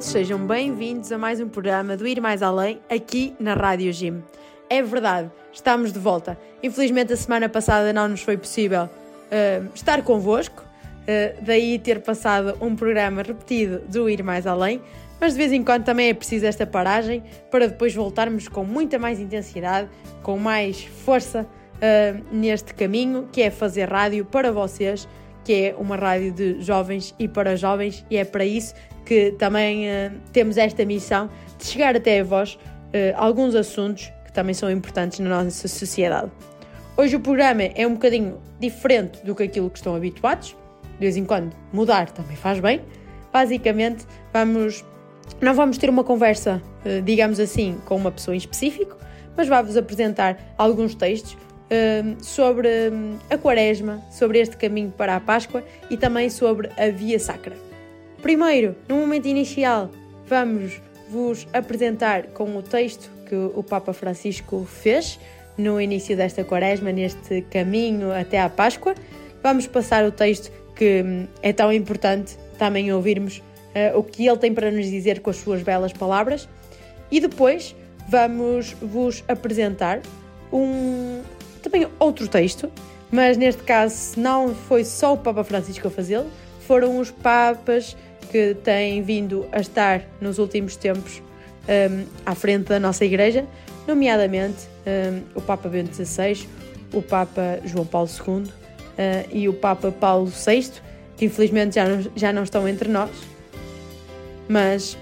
todos, sejam bem-vindos a mais um programa do Ir Mais Além aqui na Rádio Gym. É verdade, estamos de volta. Infelizmente, a semana passada não nos foi possível uh, estar convosco, uh, daí ter passado um programa repetido do Ir Mais Além, mas de vez em quando também é preciso esta paragem para depois voltarmos com muita mais intensidade, com mais força uh, neste caminho que é fazer rádio para vocês, que é uma rádio de jovens e para jovens, e é para isso que também uh, temos esta missão de chegar até a vós uh, alguns assuntos que também são importantes na nossa sociedade. Hoje o programa é um bocadinho diferente do que aquilo que estão habituados, de vez em quando mudar também faz bem. Basicamente, vamos não vamos ter uma conversa, uh, digamos assim, com uma pessoa em específico, mas vou-vos apresentar alguns textos sobre a Quaresma, sobre este caminho para a Páscoa e também sobre a Via Sacra. Primeiro, no momento inicial, vamos vos apresentar com o texto que o Papa Francisco fez no início desta quaresma, neste caminho até à Páscoa. Vamos passar o texto que hum, é tão importante também ouvirmos uh, o que ele tem para nos dizer com as suas belas palavras. E depois vamos vos apresentar um também outro texto, mas neste caso não foi só o Papa Francisco a fazê-lo, foram os Papas que têm vindo a estar nos últimos tempos um, à frente da nossa Igreja, nomeadamente um, o Papa Bento XVI, o Papa João Paulo II uh, e o Papa Paulo VI, que infelizmente já não, já não estão entre nós, mas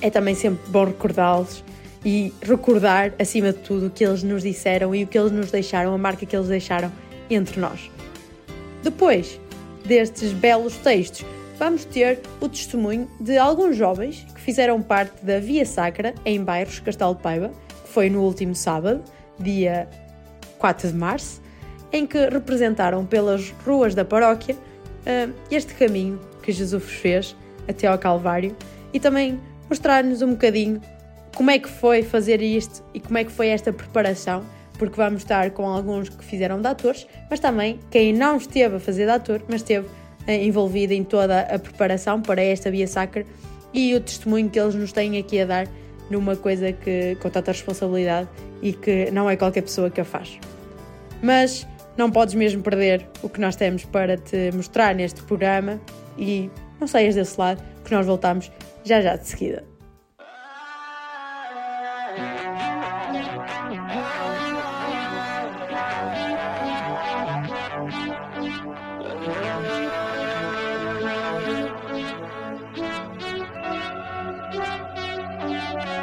é também sempre bom recordá-los e recordar, acima de tudo, o que eles nos disseram e o que eles nos deixaram, a marca que eles deixaram entre nós. Depois destes belos textos, vamos ter o testemunho de alguns jovens que fizeram parte da Via Sacra em Bairros, Castelo de Paiva, que foi no último sábado, dia 4 de março, em que representaram pelas ruas da paróquia uh, este caminho que Jesus fez até ao Calvário e também mostrar-nos um bocadinho como é que foi fazer isto e como é que foi esta preparação, porque vamos estar com alguns que fizeram de atores, mas também quem não esteve a fazer de ator, mas esteve eh, envolvido em toda a preparação para esta Via Sacra e o testemunho que eles nos têm aqui a dar numa coisa que com tanta responsabilidade e que não é qualquer pessoa que a faz. Mas não podes mesmo perder o que nós temos para te mostrar neste programa e não saias desse lado, que nós voltamos já já de seguida.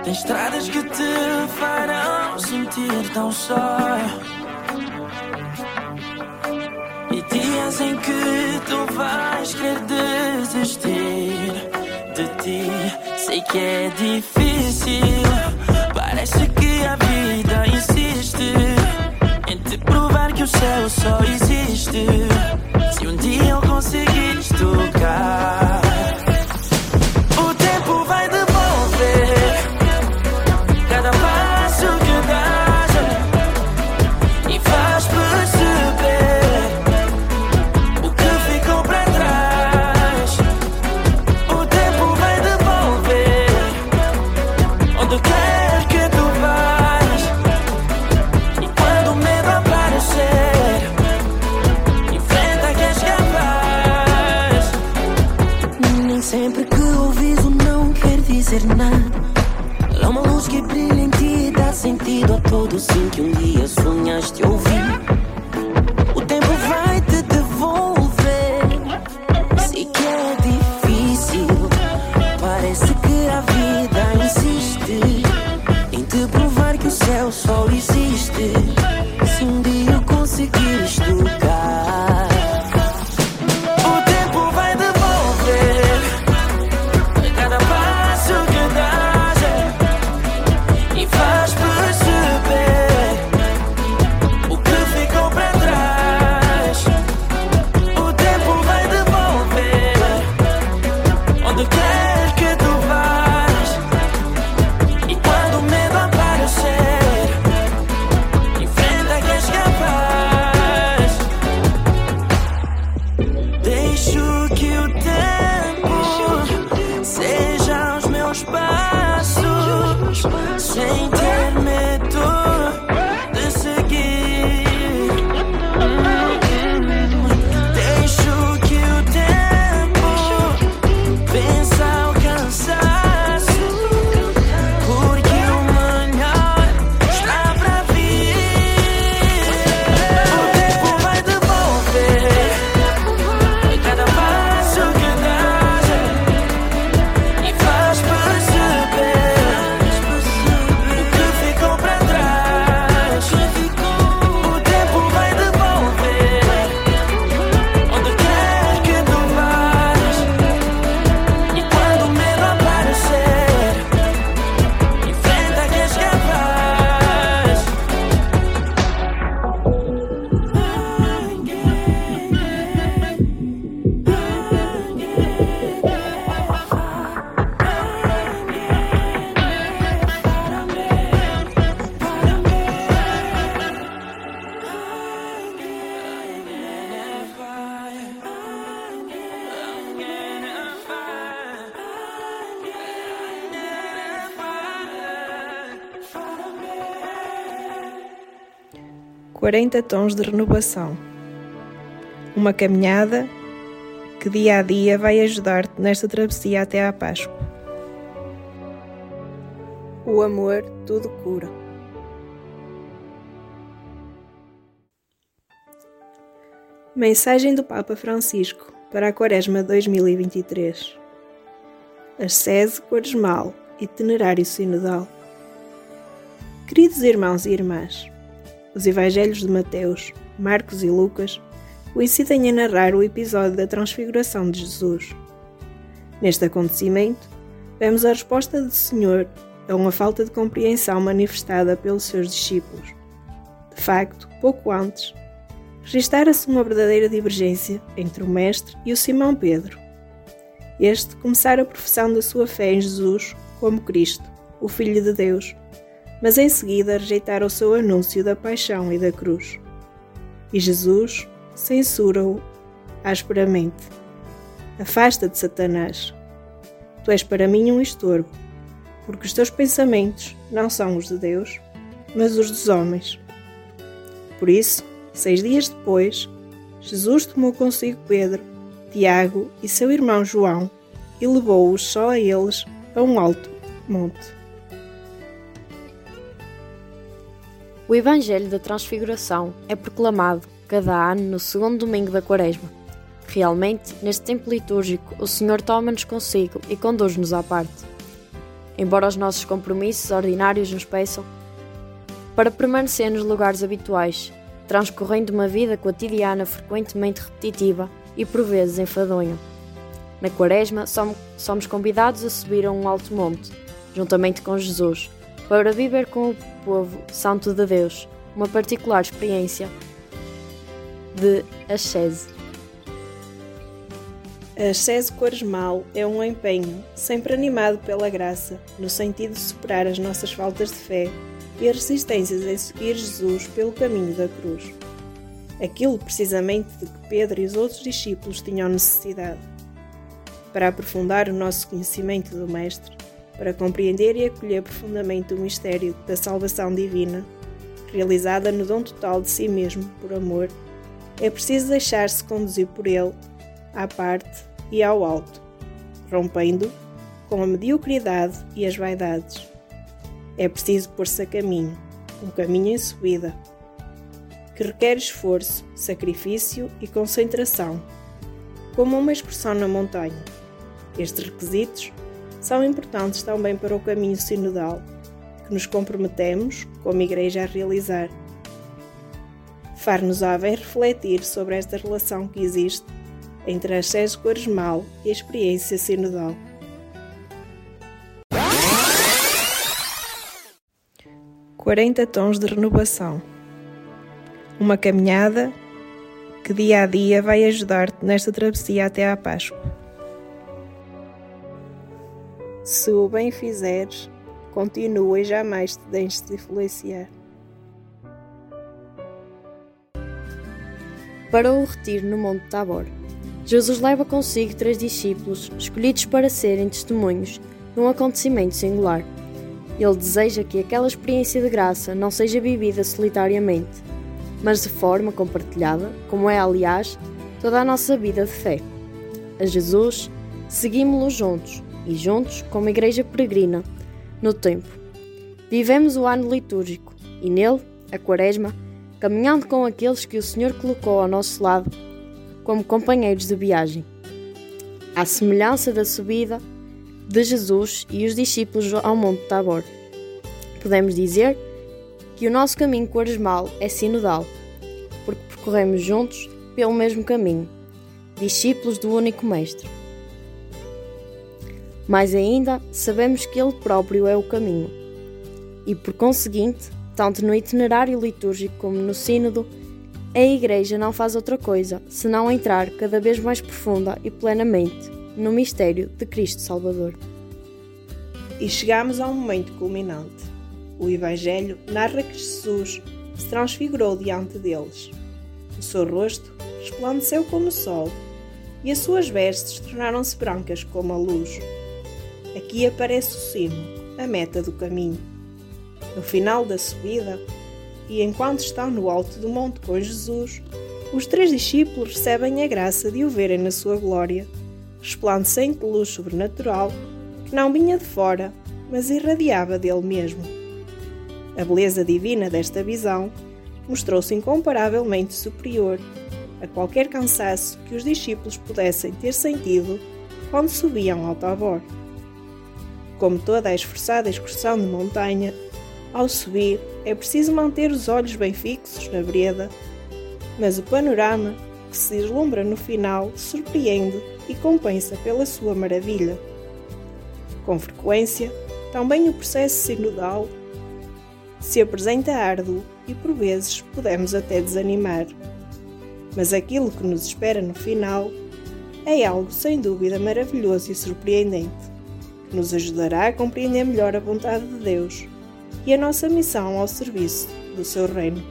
Tem estradas que te farão sentir tão só. E dias em que tu vais querer desistir de ti. Sei que é difícil, parece que a vida insiste em te provar que o céu só existe. Se um dia eu conseguir tocar. Sempre que ouvis o não quer dizer nada. Há uma luz que brilha em ti e dá sentido a todo sim que um dia sonhaste ouvir. 40 tons de renovação. Uma caminhada que dia a dia vai ajudar-te nesta travessia até à Páscoa. O amor tudo cura. Mensagem do Papa Francisco para a Quaresma 2023. Ascese Quaresmal, Itinerário Sinodal. Queridos irmãos e irmãs, os Evangelhos de Mateus, Marcos e Lucas coincidem a narrar o episódio da Transfiguração de Jesus. Neste acontecimento, vemos a resposta do Senhor a uma falta de compreensão manifestada pelos seus discípulos. De facto, pouco antes, registara-se uma verdadeira divergência entre o Mestre e o Simão Pedro. Este começara a profissão da sua fé em Jesus como Cristo, o Filho de Deus, mas em seguida rejeitara o seu anúncio da paixão e da cruz. E Jesus censura-o asperamente. Afasta-te, Satanás. Tu és para mim um estorbo, porque os teus pensamentos não são os de Deus, mas os dos homens. Por isso, Seis dias depois, Jesus tomou consigo Pedro, Tiago e seu irmão João e levou-os só a eles a um alto monte. O Evangelho da Transfiguração é proclamado cada ano no segundo domingo da Quaresma. Realmente, neste tempo litúrgico, o Senhor toma-nos consigo e conduz-nos à parte. Embora os nossos compromissos ordinários nos peçam, para permanecer nos lugares habituais transcorrendo uma vida cotidiana frequentemente repetitiva e por vezes enfadonha. Na Quaresma, somos convidados a subir a um alto monte, juntamente com Jesus, para viver com o povo santo de Deus uma particular experiência de ascese. A ascese quaresmal é um empenho, sempre animado pela graça, no sentido de superar as nossas faltas de fé e as resistências em seguir Jesus pelo caminho da cruz. Aquilo precisamente de que Pedro e os outros discípulos tinham necessidade. Para aprofundar o nosso conhecimento do Mestre, para compreender e acolher profundamente o mistério da salvação divina, realizada no dom total de si mesmo por amor, é preciso deixar-se conduzir por ele, à parte e ao alto, rompendo com a mediocridade e as vaidades é preciso pôr-se a caminho, um caminho em subida, que requer esforço, sacrifício e concentração, como uma expressão na montanha. Estes requisitos são importantes também para o caminho sinodal, que nos comprometemos, como Igreja, a realizar. Far-nos-á bem refletir sobre esta relação que existe entre a sede quaresmal e a experiência sinodal. 40 tons de renovação. Uma caminhada que dia a dia vai ajudar-te nesta travessia até à Páscoa. Se o bem fizeres, continua e jamais te deixes de influenciar. Para o retiro no Monte Tabor, Jesus leva consigo três discípulos escolhidos para serem testemunhos de um acontecimento singular. Ele deseja que aquela experiência de graça não seja vivida solitariamente, mas de forma compartilhada, como é, aliás, toda a nossa vida de fé. A Jesus, seguimos-lo juntos e juntos, como igreja peregrina, no tempo. Vivemos o ano litúrgico e nele, a Quaresma, caminhando com aqueles que o Senhor colocou ao nosso lado como companheiros de viagem. À semelhança da subida de Jesus e os discípulos ao Monte Tabor. Podemos dizer que o nosso caminho quaresmal é sinodal, porque percorremos juntos pelo mesmo caminho, discípulos do único Mestre. Mais ainda, sabemos que Ele próprio é o caminho, e por conseguinte, tanto no itinerário litúrgico como no Sínodo, a Igreja não faz outra coisa senão entrar cada vez mais profunda e plenamente no mistério de Cristo Salvador. E chegamos a um momento culminante. O Evangelho narra que Jesus se transfigurou diante deles. O seu rosto resplandeceu como o sol e as suas vestes tornaram-se brancas como a luz. Aqui aparece o cimo, a meta do caminho. No final da subida, e enquanto estão no alto do monte com Jesus, os três discípulos recebem a graça de o verem na sua glória, resplandecente de luz sobrenatural que não vinha de fora, mas irradiava dele mesmo. A beleza divina desta visão mostrou-se incomparavelmente superior a qualquer cansaço que os discípulos pudessem ter sentido quando subiam ao Tabor. Como toda a esforçada excursão de montanha, ao subir é preciso manter os olhos bem fixos na vereda, mas o panorama que se deslumbra no final surpreende e compensa pela sua maravilha. Com frequência, também o processo sinodal se apresenta árduo e por vezes podemos até desanimar. Mas aquilo que nos espera no final é algo sem dúvida maravilhoso e surpreendente, nos ajudará a compreender melhor a vontade de Deus e a nossa missão ao serviço do seu reino.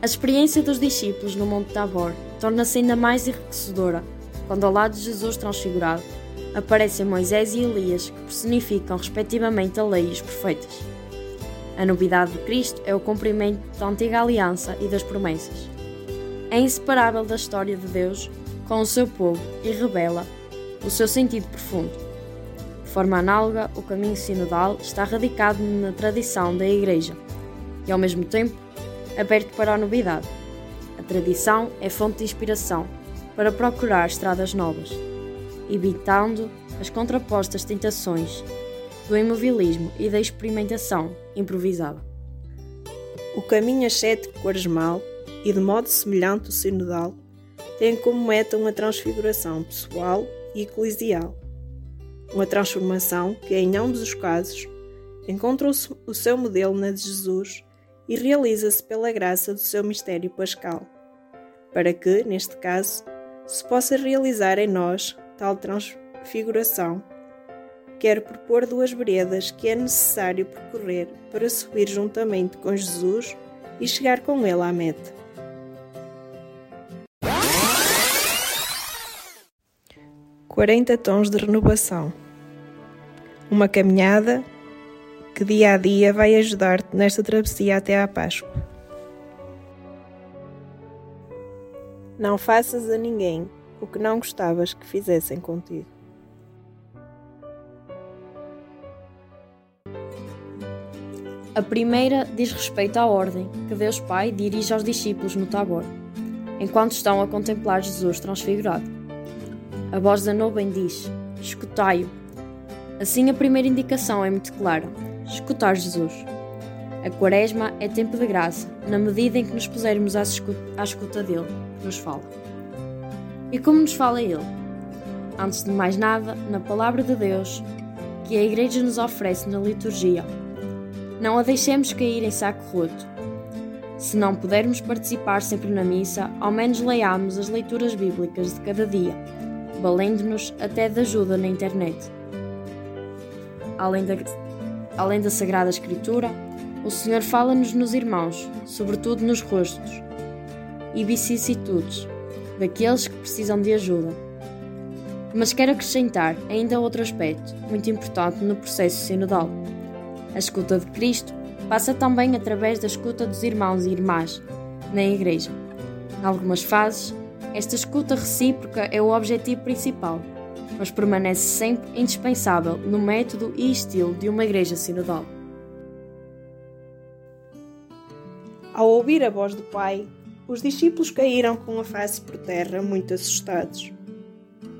A experiência dos discípulos no Monte Tabor torna-se ainda mais enriquecedora quando, ao lado de Jesus transfigurado, aparecem Moisés e Elias, que personificam respectivamente a lei e os profetas. A novidade de Cristo é o cumprimento da antiga aliança e das promessas. É inseparável da história de Deus com o seu povo e revela o seu sentido profundo. De forma análoga, o caminho sinodal está radicado na tradição da Igreja e, ao mesmo tempo, aberto para a novidade. A tradição é fonte de inspiração para procurar estradas novas, evitando as contrapostas tentações do imobilismo e da experimentação improvisada. O caminho ascético quaresmal, e de modo semelhante o sinodal, tem como meta uma transfiguração pessoal e eclesial. Uma transformação que, em ambos os casos, encontra o seu modelo na de Jesus e realiza-se pela graça do seu mistério pascal, para que, neste caso, se possa realizar em nós tal transfiguração quero propor duas veredas que é necessário percorrer para subir juntamente com Jesus e chegar com Ele à meta. Quarenta tons de renovação. Uma caminhada que dia a dia vai ajudar-te nesta travessia até à Páscoa. Não faças a ninguém o que não gostavas que fizessem contigo. A primeira diz respeito à ordem que Deus Pai dirige aos discípulos no Tabor, enquanto estão a contemplar Jesus transfigurado. A voz da nuvem diz: Escutai-o. Assim, a primeira indicação é muito clara: escutar Jesus. A Quaresma é tempo de graça, na medida em que nos pusermos à escuta, dele, que nos fala. E como nos fala ele? Antes de mais nada, na Palavra de Deus, que a Igreja nos oferece na liturgia não a deixemos cair em saco roto. Se não pudermos participar sempre na missa, ao menos leiamos as leituras bíblicas de cada dia, valendo-nos até de ajuda na internet. Além da, além da Sagrada Escritura, o Senhor fala-nos nos irmãos, sobretudo nos rostos e vicissitudes daqueles que precisam de ajuda. Mas quero acrescentar ainda outro aspecto muito importante no processo sinodal a escuta de Cristo passa também através da escuta dos irmãos e irmãs na Igreja. Em algumas fases, esta escuta recíproca é o objetivo principal, mas permanece sempre indispensável no método e estilo de uma Igreja sinodal. Ao ouvir a voz do Pai, os discípulos caíram com a face por terra, muito assustados.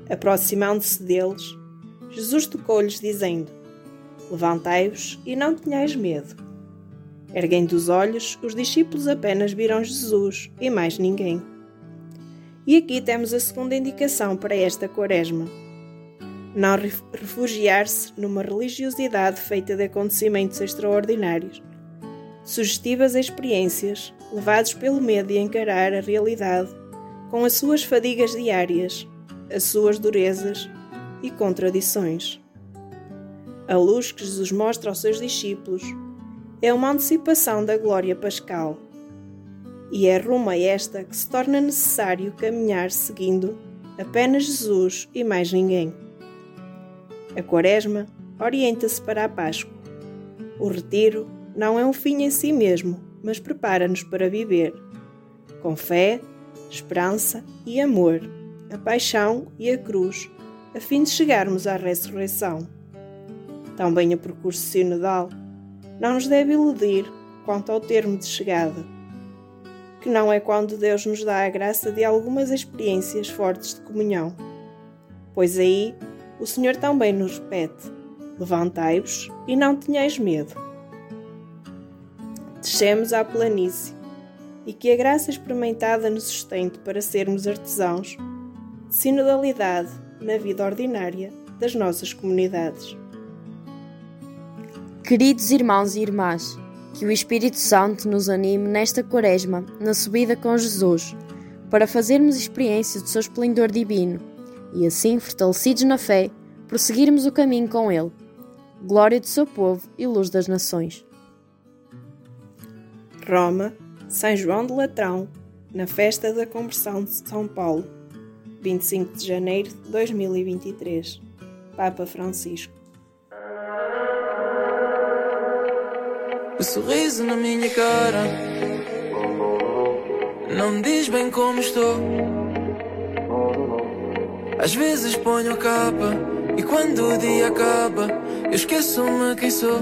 Aproximando-se deles, Jesus tocou-lhes, dizendo: Levantai-vos e não tenhais medo. Erguendo os olhos, os discípulos apenas viram Jesus e mais ninguém. E aqui temos a segunda indicação para esta quaresma. Não refugiar-se numa religiosidade feita de acontecimentos extraordinários, sugestivas experiências, levados pelo medo de encarar a realidade com as suas fadigas diárias, as suas durezas e contradições. A luz que Jesus mostra aos seus discípulos é uma antecipação da glória pascal. E é rumo a esta que se torna necessário caminhar seguindo apenas Jesus e mais ninguém. A Quaresma orienta-se para a Páscoa, o retiro não é um fim em si mesmo, mas prepara-nos para viver, com fé, esperança e amor, a paixão e a cruz, a fim de chegarmos à ressurreição. Também o percurso sinodal não nos deve iludir quanto ao termo de chegada, que não é quando Deus nos dá a graça de algumas experiências fortes de comunhão, pois aí o Senhor também nos repete: Levantai-vos e não tenhais medo. Descemos à planície e que a graça experimentada nos sustente para sermos artesãos de sinodalidade na vida ordinária das nossas comunidades. Queridos irmãos e irmãs, que o Espírito Santo nos anime nesta quaresma, na subida com Jesus, para fazermos experiência do seu esplendor divino e, assim, fortalecidos na fé, prosseguirmos o caminho com Ele. Glória do seu povo e luz das nações. Roma, São João de Latrão, na festa da conversão de São Paulo, 25 de janeiro de 2023. Papa Francisco. O sorriso na minha cara não diz bem como estou. Às vezes ponho a capa e quando o dia acaba, eu esqueço-me quem sou.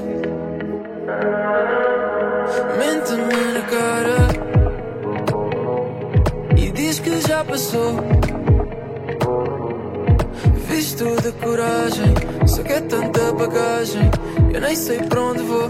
Mente-me na cara e diz que já passou. Visto de coragem, só que é tanta bagagem, eu nem sei para onde vou.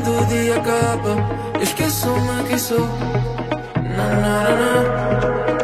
quando o dia acaba, esqueço-me quem sou. Não, não, não, não.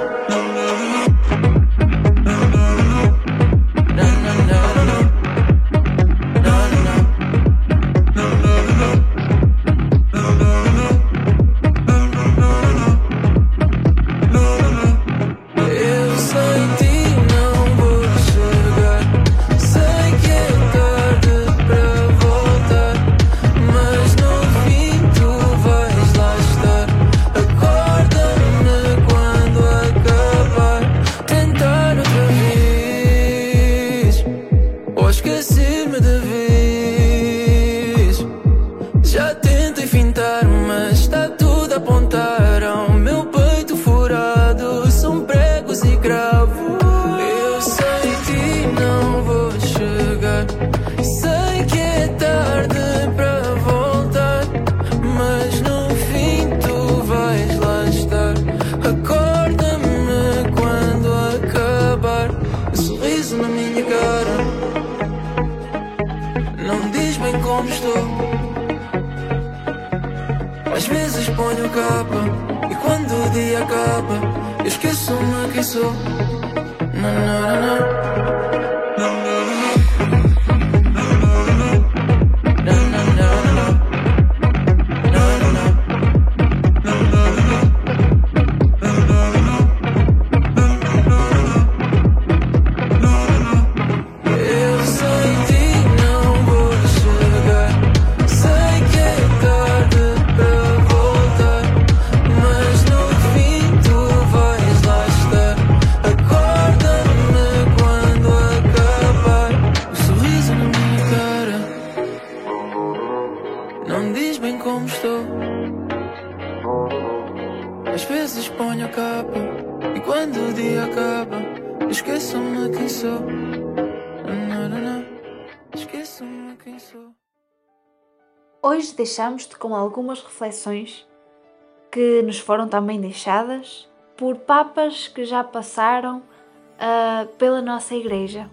Esqueço-me quem sou. Não, não, deixamos-te com algumas reflexões que nos foram também deixadas por papas que já passaram ah, pela nossa igreja.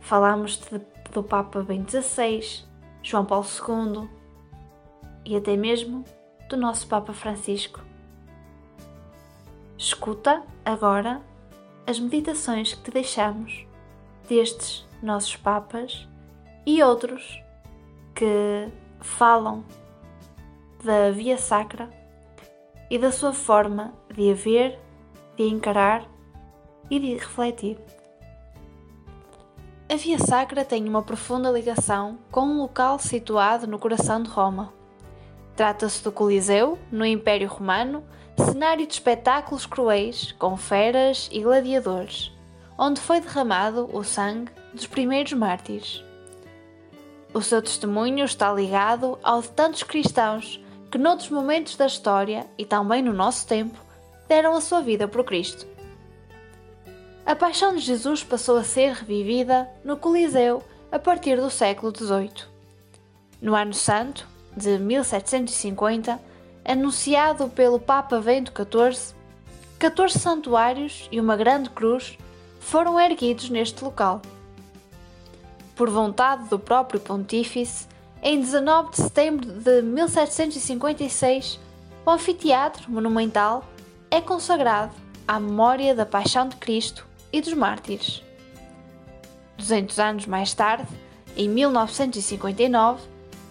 Falámos-te do Papa Bento XVI, João Paulo II e até mesmo do nosso Papa Francisco. Escuta agora as meditações que te deixamos destes nossos papas e outros que falam da via sacra e da sua forma de a ver, de a encarar e de refletir. A Via Sacra tem uma profunda ligação com um local situado no coração de Roma. Trata-se do Coliseu, no Império Romano, cenário de espetáculos cruéis com feras e gladiadores, onde foi derramado o sangue dos primeiros mártires. O seu testemunho está ligado ao de tantos cristãos que, noutros momentos da história e também no nosso tempo, deram a sua vida por Cristo. A paixão de Jesus passou a ser revivida no Coliseu a partir do século XVIII. No Ano Santo, de 1750, anunciado pelo Papa Bento XIV, 14 santuários e uma grande cruz foram erguidos neste local. Por vontade do próprio Pontífice, em 19 de setembro de 1756, o anfiteatro monumental é consagrado à memória da Paixão de Cristo e dos mártires. 200 anos mais tarde, em 1959,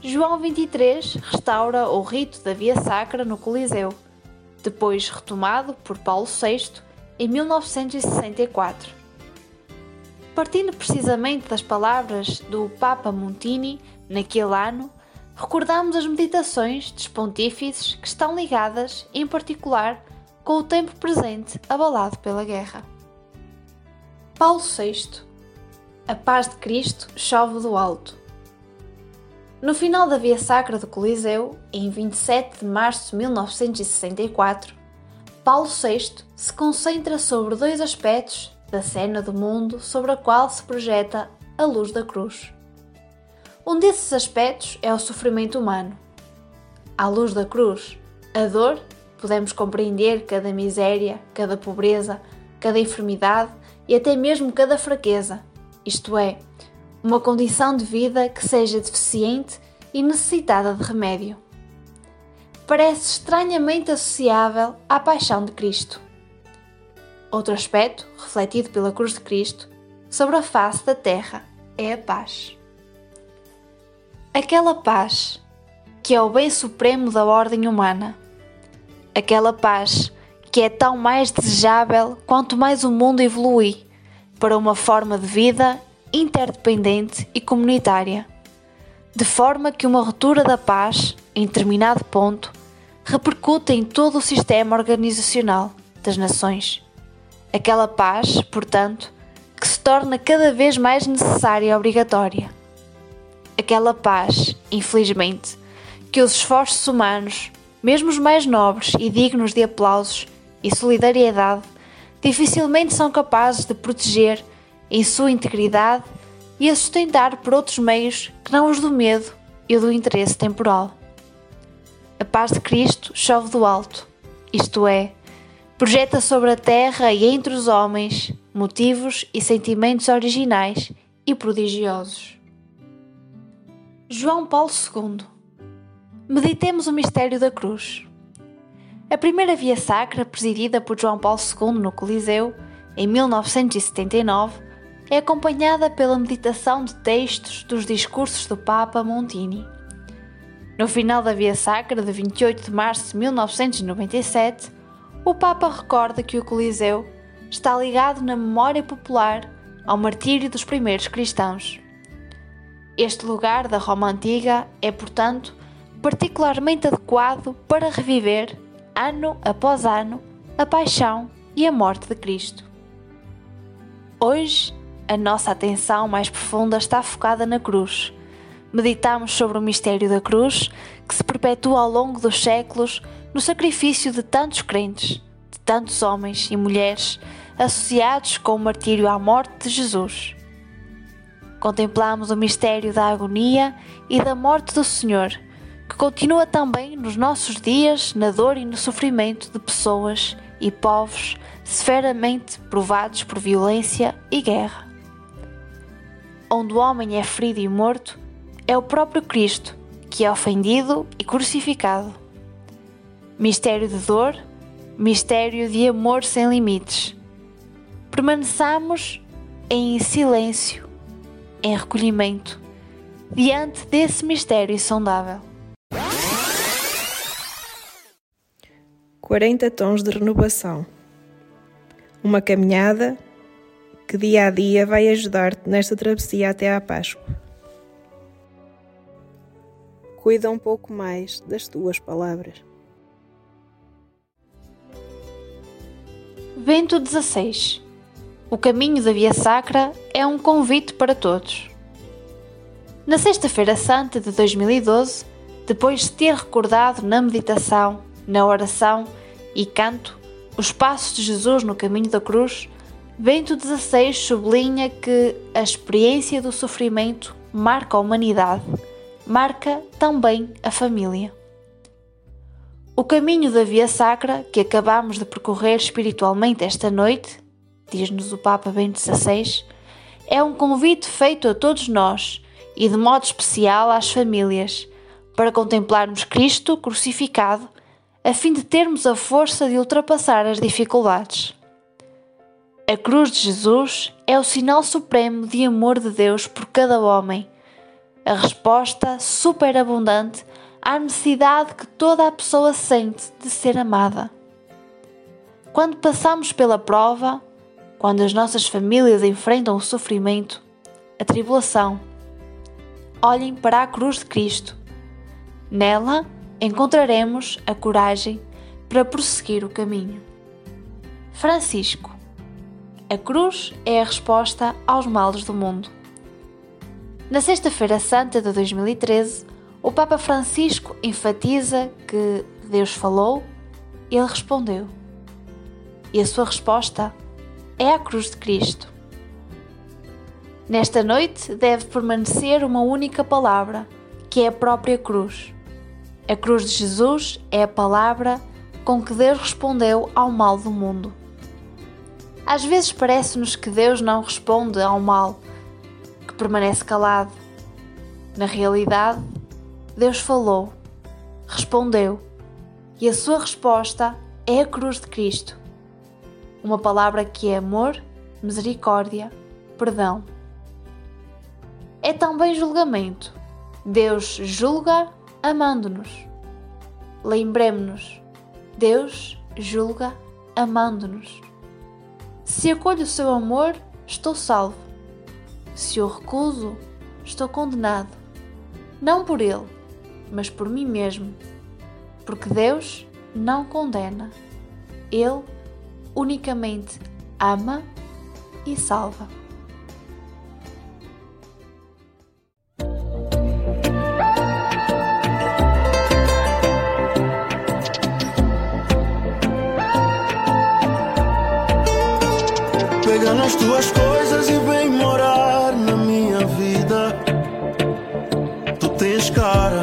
João XXIII restaura o rito da Via Sacra no Coliseu, depois retomado por Paulo VI em 1964. Partindo precisamente das palavras do Papa Montini naquele ano, recordamos as meditações dos pontífices que estão ligadas, em particular, com o tempo presente abalado pela guerra. Paulo VI A paz de Cristo chove do alto. No final da Via Sacra do Coliseu, em 27 de março de 1964, Paulo VI se concentra sobre dois aspectos da cena do mundo sobre a qual se projeta a luz da cruz. Um desses aspectos é o sofrimento humano. À luz da cruz, a dor, podemos compreender cada miséria, cada pobreza, cada enfermidade e até mesmo cada fraqueza, isto é, uma condição de vida que seja deficiente e necessitada de remédio. Parece estranhamente associável à paixão de Cristo. Outro aspecto, refletido pela cruz de Cristo, sobre a face da terra, é a paz. Aquela paz que é o bem supremo da ordem humana. Aquela paz que é tão mais desejável quanto mais o mundo evolui para uma forma de vida interdependente e comunitária, de forma que uma ruptura da paz, em determinado ponto, repercute em todo o sistema organizacional das nações. Aquela paz, portanto, que se torna cada vez mais necessária e obrigatória. Aquela paz, infelizmente, que os esforços humanos, mesmo os mais nobres e dignos de aplausos, e solidariedade dificilmente são capazes de proteger em sua integridade e a sustentar por outros meios que não os do medo e do interesse temporal. A paz de Cristo chove do alto, isto é, projeta sobre a terra e entre os homens motivos e sentimentos originais e prodigiosos. João Paulo II Meditemos o mistério da cruz. A primeira via sacra, presidida por João Paulo II no Coliseu, em 1979, é acompanhada pela meditação de textos dos discursos do Papa Montini. No final da Via Sacra, de 28 de março de 1997, o Papa recorda que o Coliseu está ligado na memória popular ao martírio dos primeiros cristãos. Este lugar da Roma Antiga é, portanto, particularmente adequado para reviver ano após ano, a paixão e a morte de Cristo. Hoje, a nossa atenção mais profunda está focada na cruz. Meditamos sobre o mistério da cruz, que se perpetua ao longo dos séculos no sacrifício de tantos crentes, de tantos homens e mulheres associados com o martírio à morte de Jesus. Contemplamos o mistério da agonia e da morte do Senhor que continua também nos nossos dias na dor e no sofrimento de pessoas e povos severamente provados por violência e guerra. Onde o homem é ferido e morto, é o próprio Cristo que é ofendido e crucificado. Mistério de dor, mistério de amor sem limites. Permaneçamos em silêncio, em recolhimento, diante desse mistério insondável. 40 tons de renovação. Uma caminhada que dia a dia vai ajudar-te nesta travessia até à Páscoa. Cuida um pouco mais das tuas palavras. Vento 16. O caminho da Via Sacra é um convite para todos. Na Sexta-feira Santa de 2012, depois de ter recordado na meditação na oração e canto os passos de Jesus no caminho da cruz, Bento XVI sublinha que a experiência do sofrimento marca a humanidade, marca também a família. O caminho da Via Sacra que acabamos de percorrer espiritualmente esta noite, diz-nos o Papa Bento XVI, é um convite feito a todos nós e de modo especial às famílias, para contemplarmos Cristo crucificado a fim de termos a força de ultrapassar as dificuldades. A cruz de Jesus é o sinal supremo de amor de Deus por cada homem, a resposta superabundante à necessidade que toda a pessoa sente de ser amada. Quando passamos pela prova, quando as nossas famílias enfrentam o sofrimento, a tribulação, olhem para a cruz de Cristo. Nela, encontraremos a coragem para prosseguir o caminho. Francisco. A cruz é a resposta aos males do mundo. Na Sexta-feira Santa de 2013, o Papa Francisco enfatiza que Deus falou, ele respondeu. E a sua resposta é a cruz de Cristo. Nesta noite deve permanecer uma única palavra, que é a própria cruz. A cruz de Jesus é a palavra com que Deus respondeu ao mal do mundo. Às vezes parece-nos que Deus não responde ao mal, que permanece calado. Na realidade, Deus falou, respondeu, e a sua resposta é a cruz de Cristo. Uma palavra que é amor, misericórdia, perdão. É também julgamento. Deus julga amando-nos. Lembremos-nos, Deus julga amando-nos. Se acolho o seu amor, estou salvo. Se o recuso, estou condenado. Não por ele, mas por mim mesmo. Porque Deus não condena. Ele unicamente ama e salva. Pega nas tuas coisas e vem morar na minha vida. Tu tens cara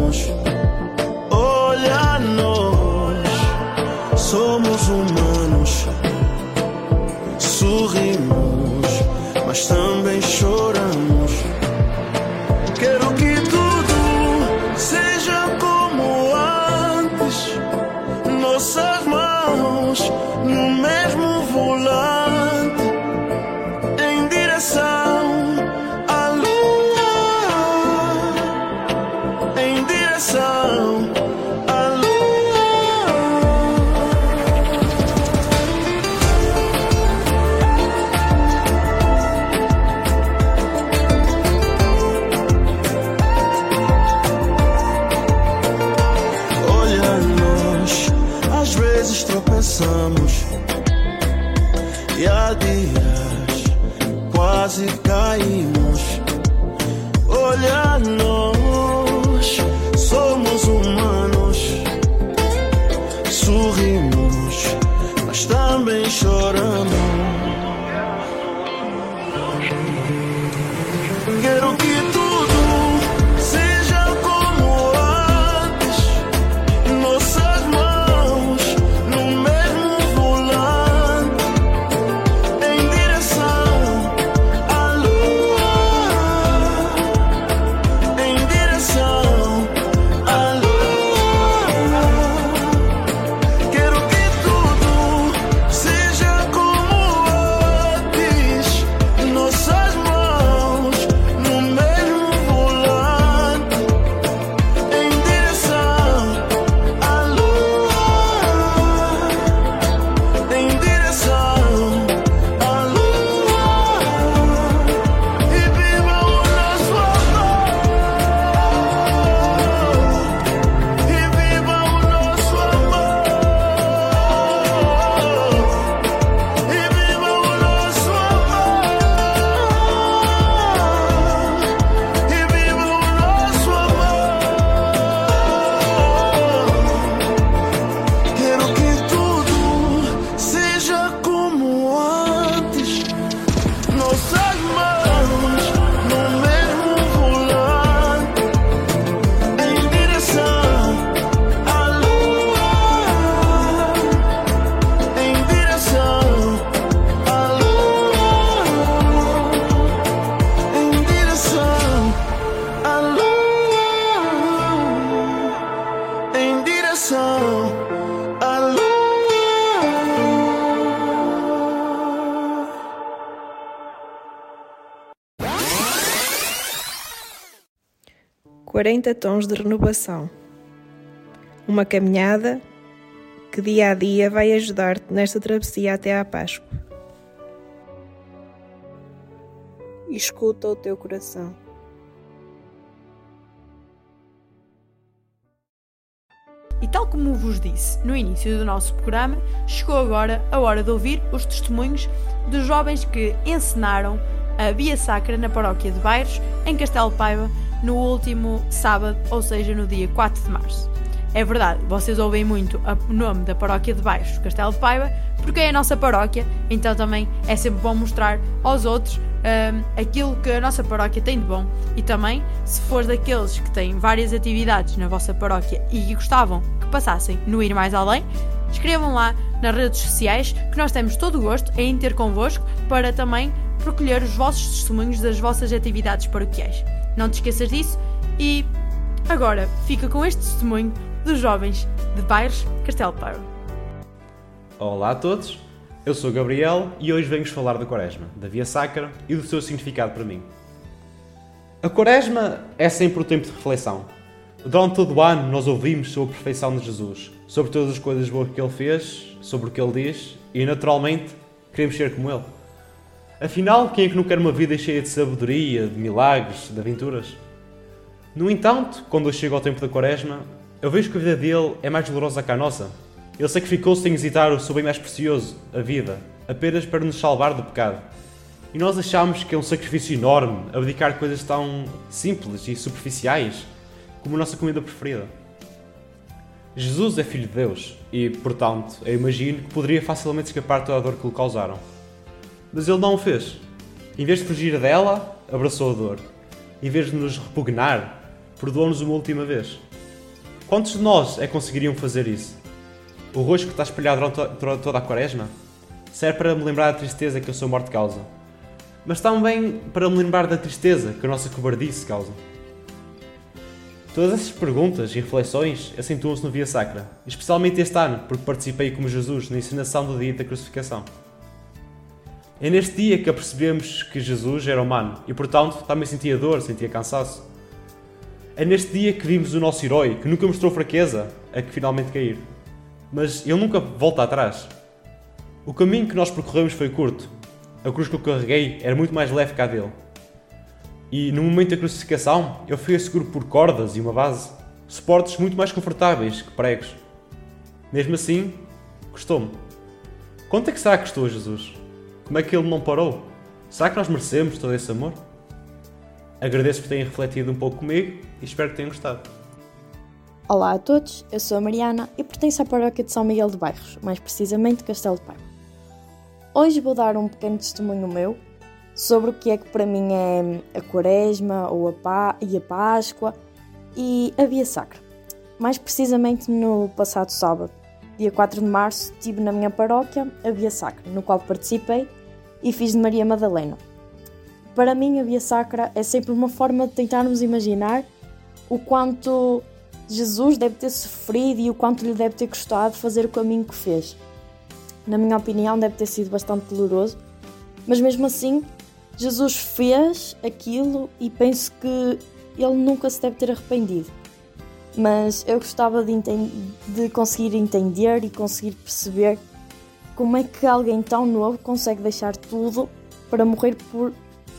40 tons de renovação. Uma caminhada que dia a dia vai ajudar-te nesta travessia até à Páscoa. Escuta o teu coração. E tal como vos disse no início do nosso programa, chegou agora a hora de ouvir os testemunhos dos jovens que encenaram a Via Sacra na paróquia de Bairros, em Castelo Paiva, no último sábado, ou seja, no dia 4 de março. É verdade, vocês ouvem muito o nome da paróquia de Baixos, Castelo de Paiva, porque é a nossa paróquia, então também é sempre bom mostrar aos outros um, aquilo que a nossa paróquia tem de bom. E também, se for daqueles que têm várias atividades na vossa paróquia e gostavam que passassem no Ir Mais Além, escrevam lá nas redes sociais que nós temos todo o gosto em ter convosco para também recolher os vossos testemunhos das vossas atividades paroquiais. Não te esqueças disso e agora fica com este testemunho dos jovens de Baires Castelo Paiva. Olá a todos, eu sou Gabriel e hoje venho-vos falar da Quaresma, da Via Sacra e do seu significado para mim. A Quaresma é sempre o tempo de reflexão. Durante todo o ano nós ouvimos sobre a perfeição de Jesus, sobre todas as coisas boas que ele fez, sobre o que ele diz e, naturalmente, queremos ser como ele. Afinal, quem é que não quer uma vida cheia de sabedoria, de milagres, de aventuras? No entanto, quando eu chego ao tempo da Quaresma, eu vejo que a vida dele é mais dolorosa que a nossa. Ele sacrificou-se sem hesitar o seu bem mais precioso, a vida, apenas para nos salvar do pecado. E nós achamos que é um sacrifício enorme abdicar coisas tão simples e superficiais como a nossa comida preferida. Jesus é filho de Deus e, portanto, eu imagino que poderia facilmente escapar toda a dor que lhe causaram. Mas ele não o fez. Em vez de fugir dela, abraçou a dor. Em vez de nos repugnar, perdoou-nos uma última vez. Quantos de nós é que conseguiriam fazer isso? O rosto que está espalhado durante toda a quaresma serve para me lembrar da tristeza que eu sou morte causa, mas também para me lembrar da tristeza que a nossa cobardice causa. Todas essas perguntas e reflexões acentuam-se no Via Sacra, especialmente este ano, porque participei como Jesus na encenação do dia da crucificação. É neste dia que apercebemos que Jesus era humano e, portanto, também sentia dor, sentia cansaço. É neste dia que vimos o nosso herói, que nunca mostrou fraqueza, a que finalmente cair. Mas ele nunca volta atrás. O caminho que nós percorremos foi curto. A cruz que eu carreguei era muito mais leve que a dele. E no momento da crucificação, eu fui seguro por cordas e uma base, suportes muito mais confortáveis que pregos. Mesmo assim, custou-me. Quanto é que será que custou Jesus? Como é que ele não parou? Será que nós merecemos todo esse amor? Agradeço por terem refletido um pouco comigo e espero que tenham gostado. Olá a todos, eu sou a Mariana e pertenço à paróquia de São Miguel de Bairros, mais precisamente Castelo de Paiva. Hoje vou dar um pequeno testemunho meu sobre o que é que para mim é a Quaresma ou a Pá e a Páscoa e a Via Sacra. Mais precisamente no passado sábado, dia 4 de março, tive na minha paróquia a Via Sacra, no qual participei e fiz de Maria Madalena. Para mim, a Via Sacra é sempre uma forma de tentarmos imaginar o quanto Jesus deve ter sofrido e o quanto lhe deve ter custado fazer o caminho que fez. Na minha opinião, deve ter sido bastante doloroso, mas mesmo assim, Jesus fez aquilo e penso que ele nunca se deve ter arrependido. Mas eu gostava de, de conseguir entender e conseguir perceber como é que alguém tão novo consegue deixar tudo para morrer por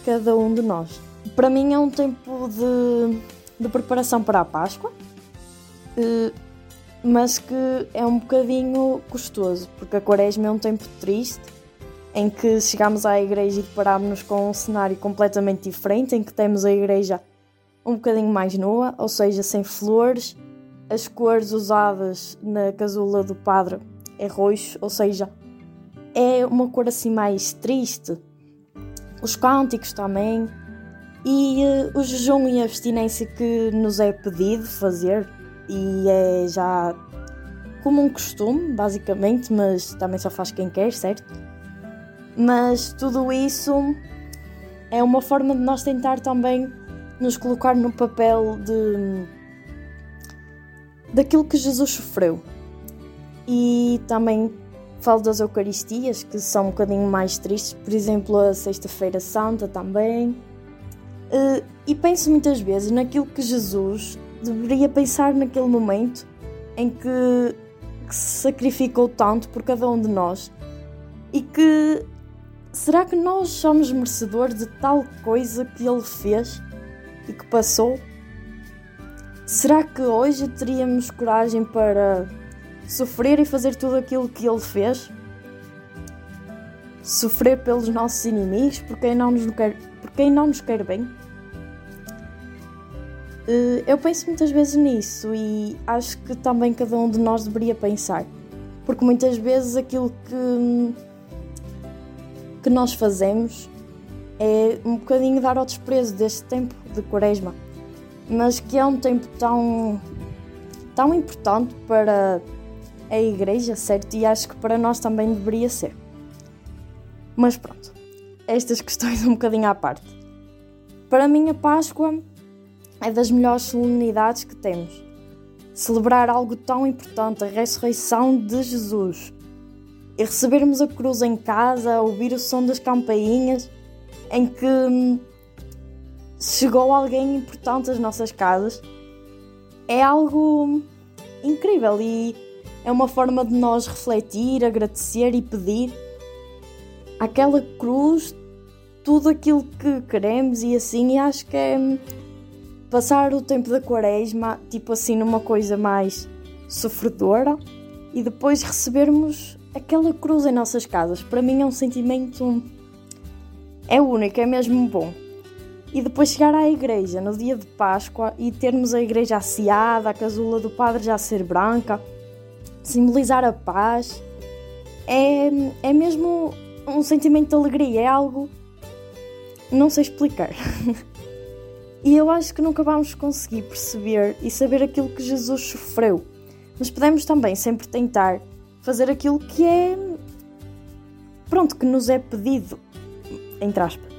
cada um de nós. Para mim é um tempo de, de preparação para a Páscoa, eh, mas que é um bocadinho custoso, porque a Quaresma é um tempo triste em que chegamos à igreja e deparámos-nos com um cenário completamente diferente, em que temos a igreja um bocadinho mais nua, ou seja, sem flores, as cores usadas na casula do padre é roxo, ou seja, é uma cor assim mais triste, os cânticos também, e uh, o jejum e a abstinência que nos é pedido fazer, e é já como um costume, basicamente, mas também só faz quem quer, certo? Mas tudo isso é uma forma de nós tentar também nos colocar no papel de daquilo que Jesus sofreu. E também Falo das Eucaristias, que são um bocadinho mais tristes, por exemplo, a Sexta-feira Santa também. Uh, e penso muitas vezes naquilo que Jesus deveria pensar naquele momento em que, que se sacrificou tanto por cada um de nós e que será que nós somos merecedores de tal coisa que ele fez e que passou? Será que hoje teríamos coragem para sofrer e fazer tudo aquilo que ele fez? Sofrer pelos nossos inimigos, por quem não nos quer, por quem não nos quer bem? Eh, eu penso muitas vezes nisso e acho que também cada um de nós deveria pensar, porque muitas vezes aquilo que, que nós fazemos é um bocadinho dar ao desprezo deste tempo de Quaresma, mas que é um tempo tão, tão importante para a Igreja, certo? E acho que para nós também deveria ser. Mas pronto, estas questões um bocadinho à parte. Para mim, a Páscoa é das melhores solenidades que temos. Celebrar algo tão importante, a ressurreição de Jesus, e recebermos a cruz em casa, ouvir o som das campainhas, em que hum, chegou alguém importante às nossas casas, é algo incrível e é uma forma de nós refletir, agradecer e pedir aquela cruz tudo aquilo que queremos e assim, e acho que é hum, passar o tempo da quaresma, tipo assim, numa coisa mais sofredora e depois recebermos aquela cruz em nossas casas. Para mim é um sentimento. É único, é mesmo bom. E depois chegar à igreja no dia de Páscoa e termos a igreja asseada, a casula do padre já ser branca, simbolizar a paz, é, é mesmo um sentimento de alegria, é algo. Não sei explicar. E eu acho que nunca vamos conseguir perceber e saber aquilo que Jesus sofreu. Mas podemos também sempre tentar fazer aquilo que é. Pronto, que nos é pedido, entre aspas.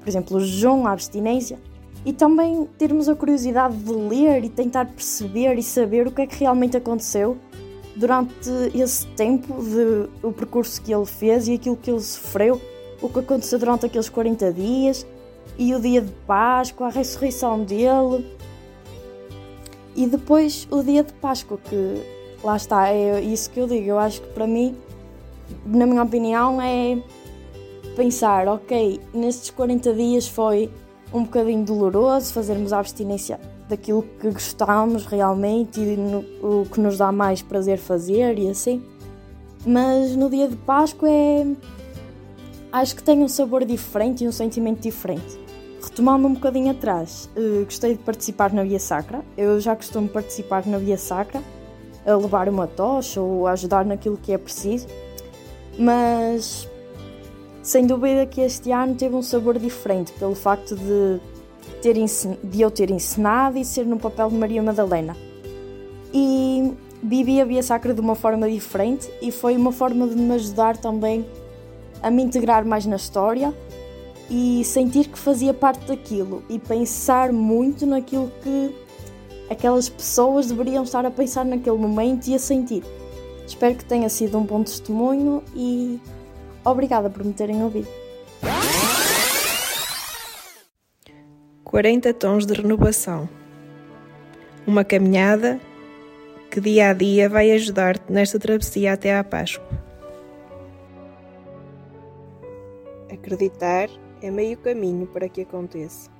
Por exemplo, o jejum, a abstinência. E também termos a curiosidade de ler e tentar perceber e saber o que é que realmente aconteceu durante esse tempo de o percurso que ele fez e aquilo que ele sofreu, o que aconteceu durante aqueles 40 dias e o dia de Páscoa, a ressurreição dele. E depois o dia de Páscoa, que lá está, é isso que eu digo. Eu acho que para mim, na minha opinião, é pensar: ok, nestes 40 dias foi um bocadinho doloroso fazermos a abstinência daquilo que gostamos realmente e no, o que nos dá mais prazer fazer e assim. Mas no dia de Páscoa é. Acho que tem um sabor diferente e um sentimento diferente. Retomando um bocadinho atrás, uh, gostei de participar na Via Sacra. Eu já costumo participar na Via Sacra, a levar uma tocha ou a ajudar naquilo que é preciso, mas sem dúvida que este ano teve um sabor diferente pelo facto de, ter de eu ter ensinado e ser no papel de Maria Madalena. E vivi a Via Sacra de uma forma diferente e foi uma forma de me ajudar também a me integrar mais na história e sentir que fazia parte daquilo e pensar muito naquilo que aquelas pessoas deveriam estar a pensar naquele momento e a sentir. Espero que tenha sido um bom testemunho e obrigada por me terem ouvido. 40 tons de renovação. Uma caminhada que dia a dia vai ajudar-te nesta travessia até à Páscoa. Acreditar é meio caminho para que aconteça.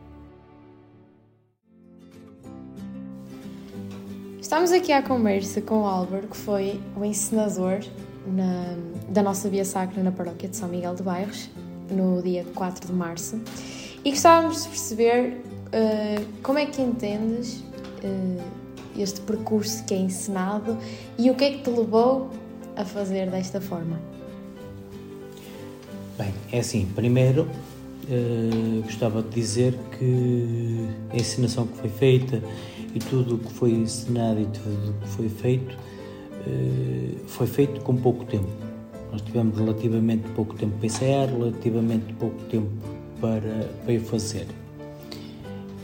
Estamos aqui à conversa com o Álvaro, que foi o encenador na, da nossa Via Sacra na paróquia de São Miguel de Bairros, no dia 4 de março, e gostávamos de perceber uh, como é que entendes uh, este percurso que é encenado e o que é que te levou a fazer desta forma. Bem, é assim, primeiro Uh, gostava de dizer que a encenação que foi feita e tudo o que foi encenado e tudo o que foi feito foi feito com pouco tempo. Nós tivemos relativamente pouco tempo para ensaiar, relativamente pouco tempo para, para o fazer.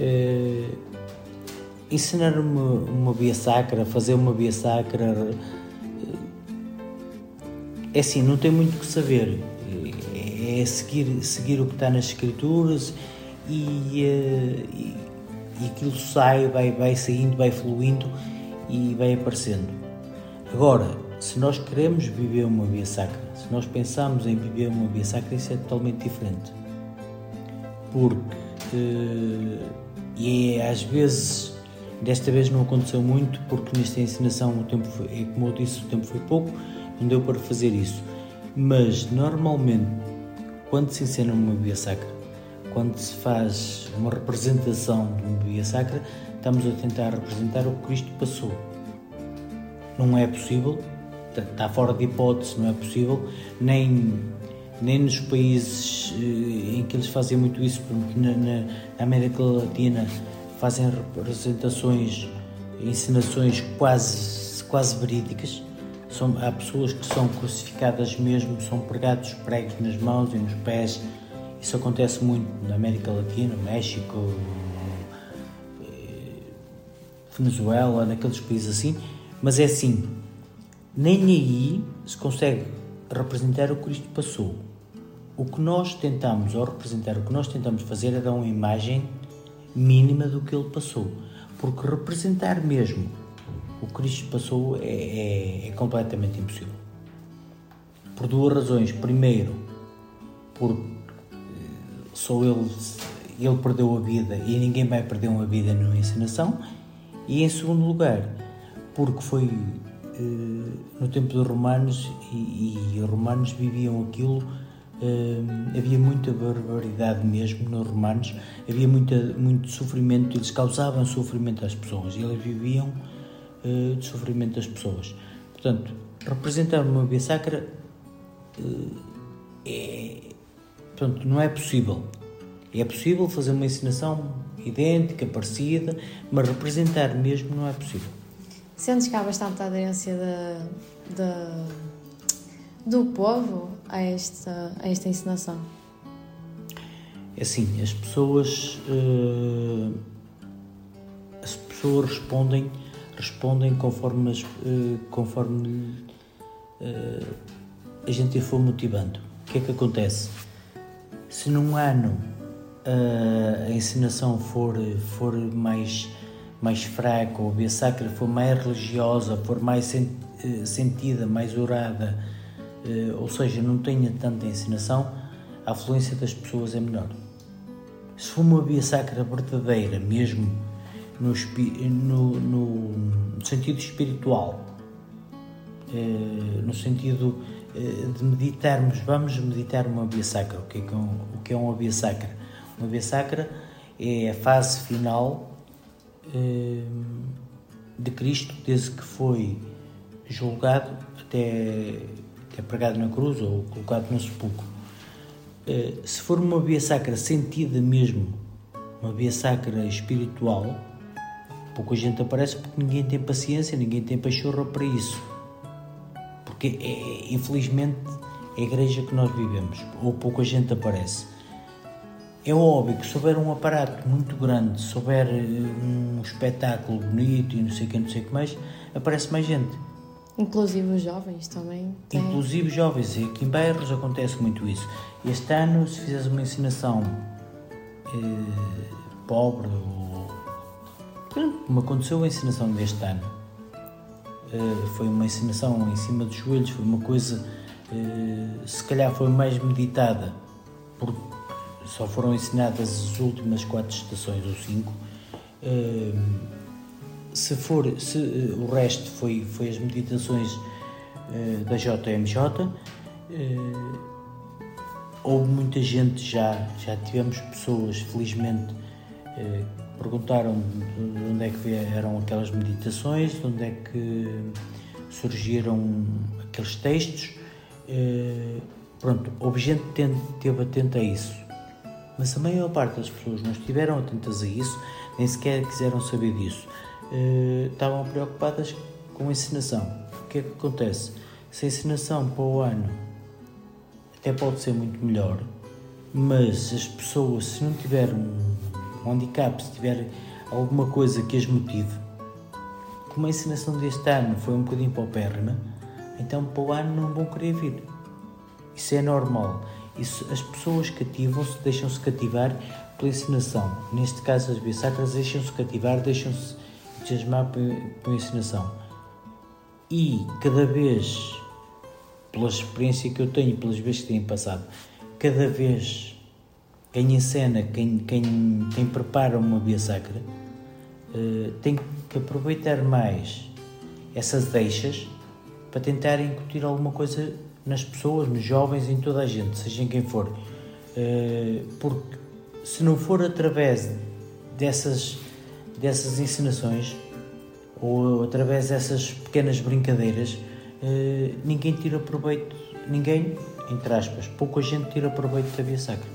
Uh, ensinar uma, via sacra, fazer uma via sacra, é assim, não tem muito que saber é seguir, seguir o que está nas escrituras, e, eh, e, e aquilo sai, vai, vai saindo, vai fluindo e vai aparecendo. Agora, se nós queremos viver uma via sacra, se nós pensamos em viver uma via sacra, isso é totalmente diferente. Porque, eh, e é, às vezes, desta vez não aconteceu muito, porque nesta ensinação o tempo foi, como eu disse, o tempo foi pouco, não deu para fazer isso. Mas, normalmente, quando se ensina uma via sacra, quando se faz uma representação de uma via sacra, estamos a tentar representar o que Cristo passou. Não é possível, está fora de hipótese, não é possível, nem, nem nos países eh, em que eles fazem muito isso, porque na, na América Latina fazem representações, encenações quase, quase verídicas. São, há pessoas que são crucificadas mesmo, são pregados pregos nas mãos e nos pés. Isso acontece muito na América Latina, México, eh, Venezuela, naqueles países assim. Mas é assim, nem aí se consegue representar o que Cristo passou. O que nós tentamos, ao representar, o que nós tentamos fazer é dar uma imagem mínima do que ele passou. Porque representar mesmo o que Cristo passou é, é, é completamente impossível. Por duas razões. Primeiro, porque eh, só ele, ele perdeu a vida e ninguém vai perder uma vida numa encenação. E em segundo lugar, porque foi no tempo dos romanos e, e os romanos viviam aquilo Uh, havia muita barbaridade mesmo nos romanos, havia muita, muito sofrimento, eles causavam sofrimento às pessoas e eles viviam uh, de sofrimento das pessoas. Portanto, representar uma via sacra é, portanto, não é possível. É possível fazer uma ensinação idêntica, parecida, mas representar mesmo não é possível. Sentes que há bastante aderência de, de, do povo a esta, a esta encenação? É assim, as pessoas uh, as pessoas respondem respondem conforme as, uh, conforme uh, a gente for motivando. O que é que acontece? Se num ano a encenação for for mais mais fraca ou a via sacra for mais religiosa, for mais sentida, mais orada, ou seja, não tenha tanta ensinação, a afluência das pessoas é menor. Se for uma via sacra verdadeira, mesmo no, no, no sentido espiritual, no sentido de meditarmos, vamos meditar uma via sacra. O que é, o que é uma via sacra? Uma via sacra é a fase final de Cristo, desde que foi julgado até, até pregado na cruz ou colocado no sepulcro. Se for uma via sacra sentida mesmo, uma via sacra espiritual, pouca gente aparece porque ninguém tem paciência, ninguém tem pachorra para isso. Porque, é, infelizmente, é a igreja que nós vivemos, ou pouca gente aparece. É óbvio que se houver um aparato muito grande, se houver um espetáculo bonito e não sei o que, não sei o que mais, aparece mais gente. Inclusive os jovens também. Têm... Inclusive os jovens, aqui em bairros acontece muito isso. Este ano, se fizeres uma ensinação eh, pobre, ou... como aconteceu a ensinação deste ano, eh, foi uma ensinação em cima dos joelhos, foi uma coisa, eh, se calhar foi mais meditada, porque só foram ensinadas as últimas quatro estações ou cinco. Se for, se o resto foi foi as meditações da JMJ, houve muita gente já já tivemos pessoas felizmente perguntaram de onde é que eram aquelas meditações, de onde é que surgiram aqueles textos. Pronto, houve gente que esteve atenta a isso mas a maior parte das pessoas não estiveram atentas a isso, nem sequer quiseram saber disso. Uh, estavam preocupadas com a ensinação. O que é que acontece? Se a ensinação para o ano até pode ser muito melhor, mas as pessoas, se não tiverem um handicap, se tiverem alguma coisa que as motive, como a ensinação deste ano foi um bocadinho paupérrima, então para o ano não vão querer vir. Isso é normal. As pessoas cativam-se, deixam-se cativar pela encenação. Neste caso, as biosacras deixam-se cativar, deixam-se entusiasmar pela encenação. E cada vez, pela experiência que eu tenho, pelas vezes que tenho passado, cada vez quem encena, quem, quem, quem prepara uma via sacra, uh, tem que aproveitar mais essas deixas para tentar incutir alguma coisa nas pessoas, nos jovens, em toda a gente, seja em quem for. Uh, porque se não for através dessas, dessas encenações ou através dessas pequenas brincadeiras, uh, ninguém tira proveito, ninguém, entre aspas, pouca gente tira proveito da via sacra.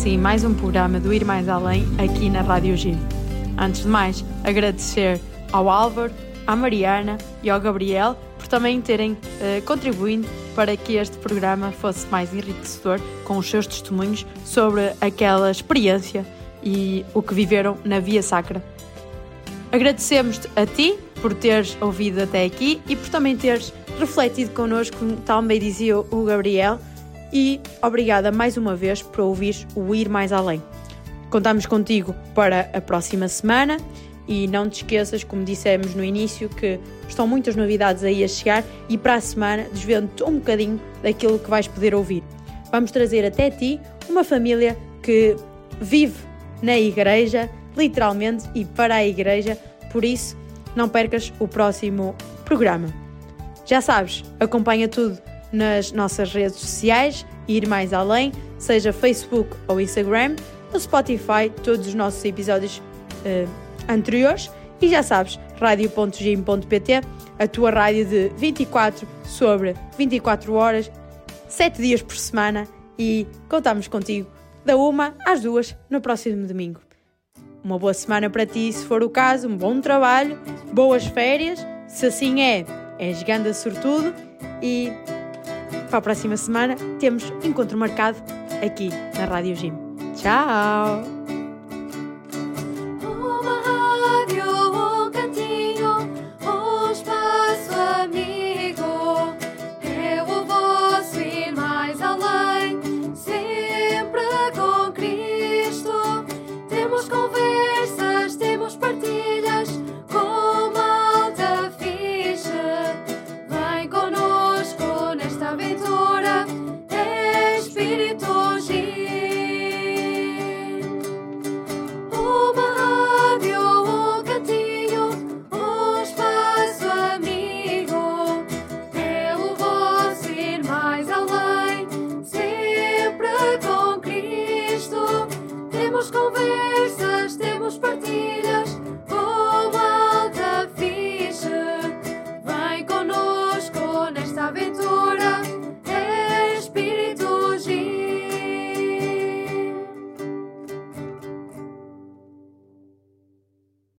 Assim mais um programa do Ir Mais Além aqui na Rádio G. Antes de mais, agradecer ao Álvaro, à Mariana e ao Gabriel por também terem eh, contribuído para que este programa fosse mais enriquecedor com os seus testemunhos sobre aquela experiência e o que viveram na Via Sacra. Agradecemos-te a ti por teres ouvido até aqui e por também teres refletido connosco, como também dizia o Gabriel, e obrigada mais uma vez por ouvir o Ir Mais Além. Contamos contigo para a próxima semana e não te esqueças, como dissemos no início, que estão muitas novidades aí a chegar e para a semana desvendo-te um bocadinho daquilo que vais poder ouvir. Vamos trazer até ti uma família que vive na igreja, literalmente, e para a igreja, por isso não percas o próximo programa. Já sabes, acompanha tudo nas nossas redes sociais, ir mais além, seja Facebook ou Instagram, no Spotify, todos os nossos episódios eh, anteriores. E já sabes, radio.gim.pt, a tua rádio de 24 sobre 24 horas, 7 dias por semana e contamos contigo da uma às duas no próximo domingo. Uma boa semana para ti, se for o caso, um bom trabalho, boas férias, se assim é, és ganda sortudo e para a próxima semana temos encontro marcado aqui na Rádio Gym. Tchau!